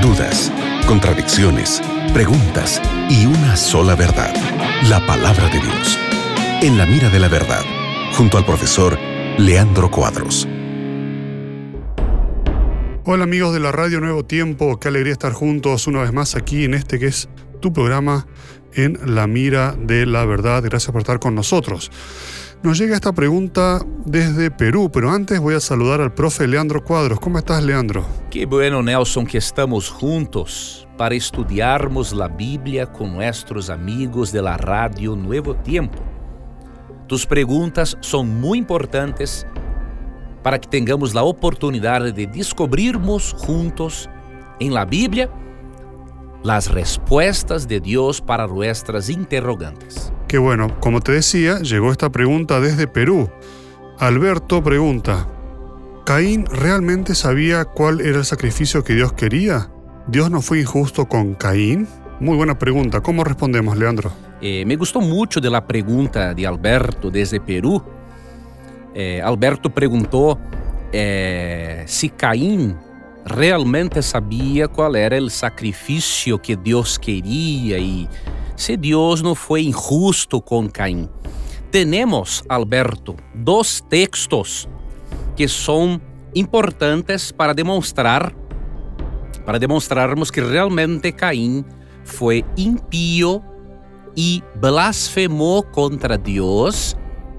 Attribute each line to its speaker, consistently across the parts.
Speaker 1: dudas, contradicciones, preguntas y una sola verdad, la palabra de Dios. En la mira de la verdad, junto al profesor Leandro Cuadros.
Speaker 2: Hola amigos de la Radio Nuevo Tiempo, qué alegría estar juntos una vez más aquí en este que es tu programa en la mira de la verdad. Gracias por estar con nosotros. Nos llega esta pregunta desde Perú, pero antes voy a saludar al profe Leandro Cuadros. ¿Cómo estás, Leandro?
Speaker 3: Qué bueno, Nelson, que estamos juntos para estudiarmos la Biblia con nuestros amigos de la Radio Nuevo Tiempo. Tus preguntas son muy importantes para que tengamos la oportunidad de descubrirnos juntos en la Biblia las respuestas de Dios para nuestras interrogantes.
Speaker 2: Qué bueno, como te decía, llegó esta pregunta desde Perú. Alberto pregunta, ¿Caín realmente sabía cuál era el sacrificio que Dios quería? ¿Dios no fue injusto con Caín? Muy buena pregunta. ¿Cómo respondemos, Leandro?
Speaker 3: Eh, me gustó mucho de la pregunta de Alberto desde Perú. Eh, Alberto preguntó eh, si Caín realmente sabía cuál era el sacrificio que Dios quería y se Deus não foi injusto com Caim. Temos, Alberto, dois textos que são importantes para demonstrar para demonstrarmos que realmente Caim foi impío e blasfemou contra Deus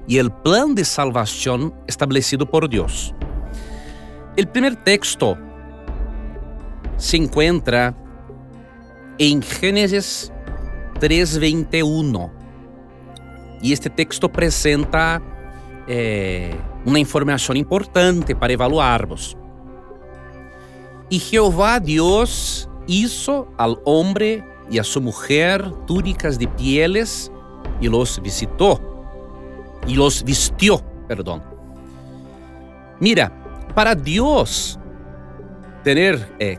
Speaker 3: e o plano de salvação estabelecido por Deus. O primeiro texto se encontra em Gênesis 3:21. E este texto apresenta é, uma informação importante para evaluarmos. E Jeová Deus hizo al hombre e a sua mulher túnicas de pieles e los visitou e los vistió, perdão. Mira, para Deus ter eh,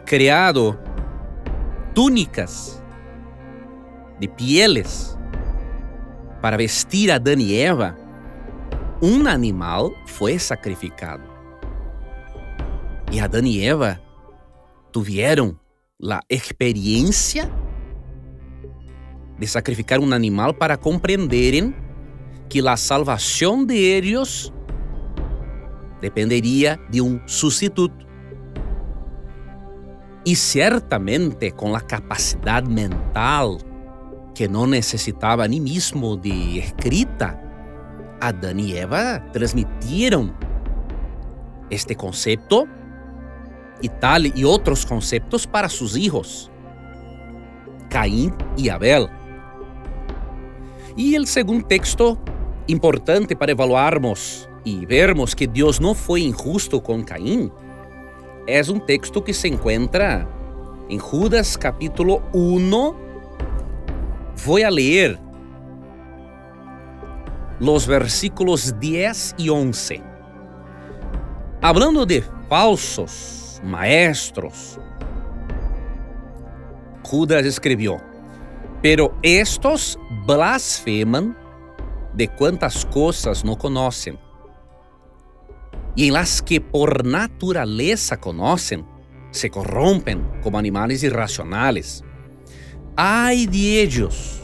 Speaker 3: túnicas de pieles para vestir a Adán y Eva, un animal fue sacrificado. Y Adán y Eva tuvieron la experiencia de sacrificar un animal para comprender que la salvación de ellos dependería de un sustituto. Y ciertamente con la capacidad mental que não necessitava nem mesmo de escrita, Adão e Eva transmitiram este conceito e tal e outros conceitos para seus filhos, Caim e Abel. E o segundo texto importante para evaluarmos e vermos que Deus não foi injusto com Caim é um texto que se encontra em Judas capítulo 1, Voy a leer los versículos 10 y 11. Hablando de falsos maestros, Judas escribió, pero estos blasfeman de cuantas cosas no conocen, y en las que por naturaleza conocen, se corrompen como animales irracionales. Ay de ellos,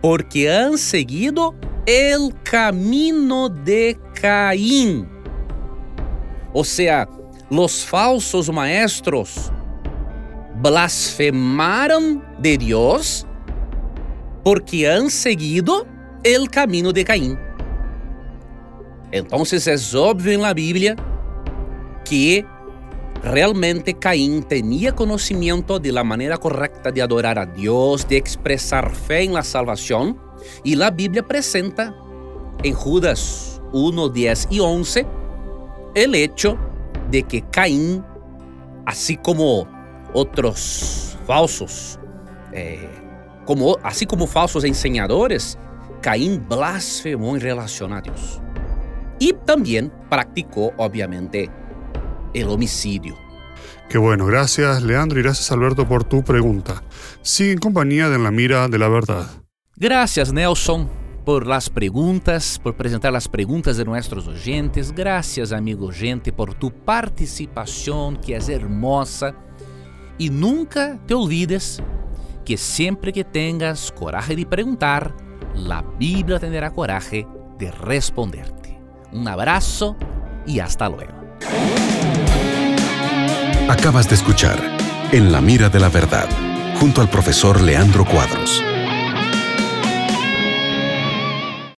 Speaker 3: porque han seguido el camino de Caín. O sea, los falsos maestros blasfemaram de Deus porque han seguido el camino de Caín. Entonces es obvio en la Biblia que Realmente Caín tenía conocimiento de la manera correcta de adorar a Dios, de expresar fe en la salvación, y la Biblia presenta en Judas 1, 10 y 11 el hecho de que Caín, así como otros falsos, eh, como, así como falsos enseñadores, Caín blasfemó en relación a Dios. Y también practicó, obviamente, el homicidio.
Speaker 2: Qué bueno, gracias Leandro y gracias Alberto por tu pregunta. Sigue en compañía de En la Mira de la Verdad.
Speaker 3: Gracias Nelson por las preguntas, por presentar las preguntas de nuestros oyentes. Gracias amigo gente por tu participación que es hermosa Y nunca te olvides que siempre que tengas coraje de preguntar, la Biblia tendrá coraje de responderte. Un abrazo y hasta luego.
Speaker 1: Acabas de escuchar En la mira de la verdad, junto al profesor Leandro Cuadros.